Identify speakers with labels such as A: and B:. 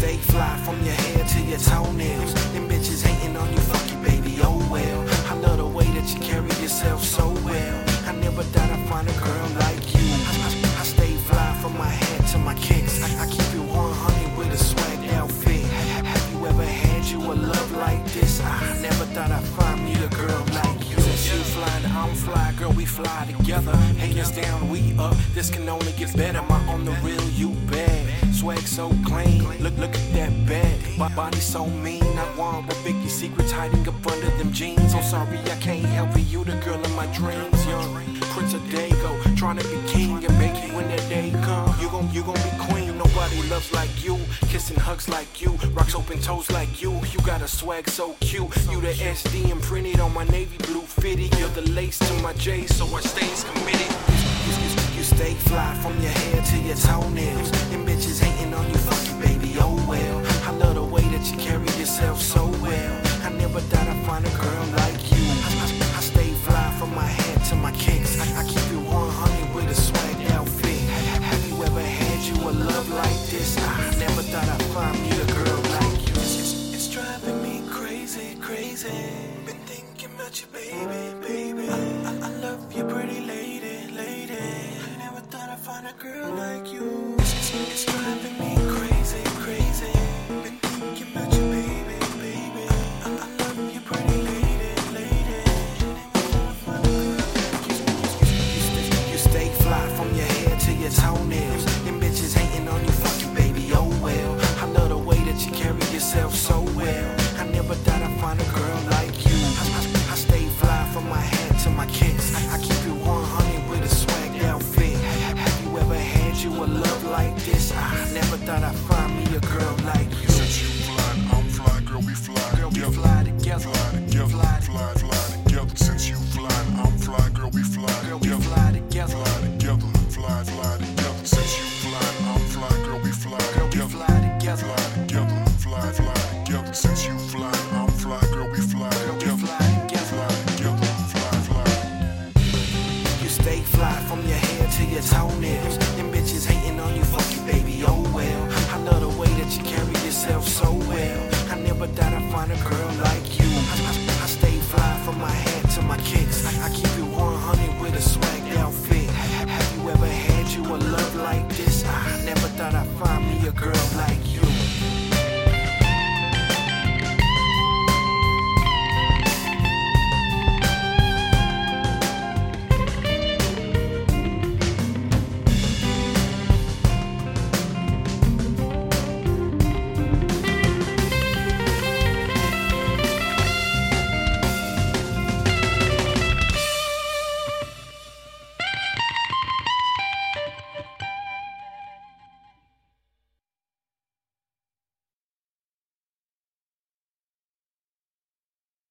A: stay fly from your head to your toenails. Them bitches hating on you, fuck you, baby, oh well. I love the way that you carry yourself so well. I never thought I'd find a girl like you. I, I, I stay fly from my head to my kicks. I, I keep it 100 with a swag outfit. Ha- Have you ever had you a love like this? I never thought I'd find me a girl like you. Since you fly and I'm fly, girl, we fly together. Haters down, we up. This can only get better. My on the real, you bad. Swag so clean. Look, look at that bag. My body so mean. I want with Vicky secrets hiding up under them jeans. I'm sorry, I can't help it. You the girl of my dreams, young Prince of Dago. Trying to be king and make it when that day come. You gon' you gon' be queen. Nobody loves like you. Kissing hugs like you. Rocks open toes like you. You got a swag so cute. You the SD imprinted on my navy blue fitty. You're the lace to my J, so I stays committed. You, you- you stay fly from your head to your toenails. Find a girl like you. I, I, I stay fly from my head to my kicks. I, I keep it 100 with a swag outfit. Ha- Have you ever had you a love like this? I never thought I'd find me a girl like you. It's, it's, it's driving me crazy, crazy. Been thinking about you, baby, baby. I, I, I love you, pretty lady, thought I'd find me a girl like you.
B: Since you fly, I'm fly, girl, we fly
A: Girl, we fly together.
B: Fly together,
A: Fly
B: fly, fly, together. Since you fly, I'm fly, girl, we fly
A: Girl, we fly together.
B: Fly together, fly, fly together. Since you fly, I'm fly, girl, we fly
A: Girl, we fly together.
B: Fly together, fly, fly together. Since you fly,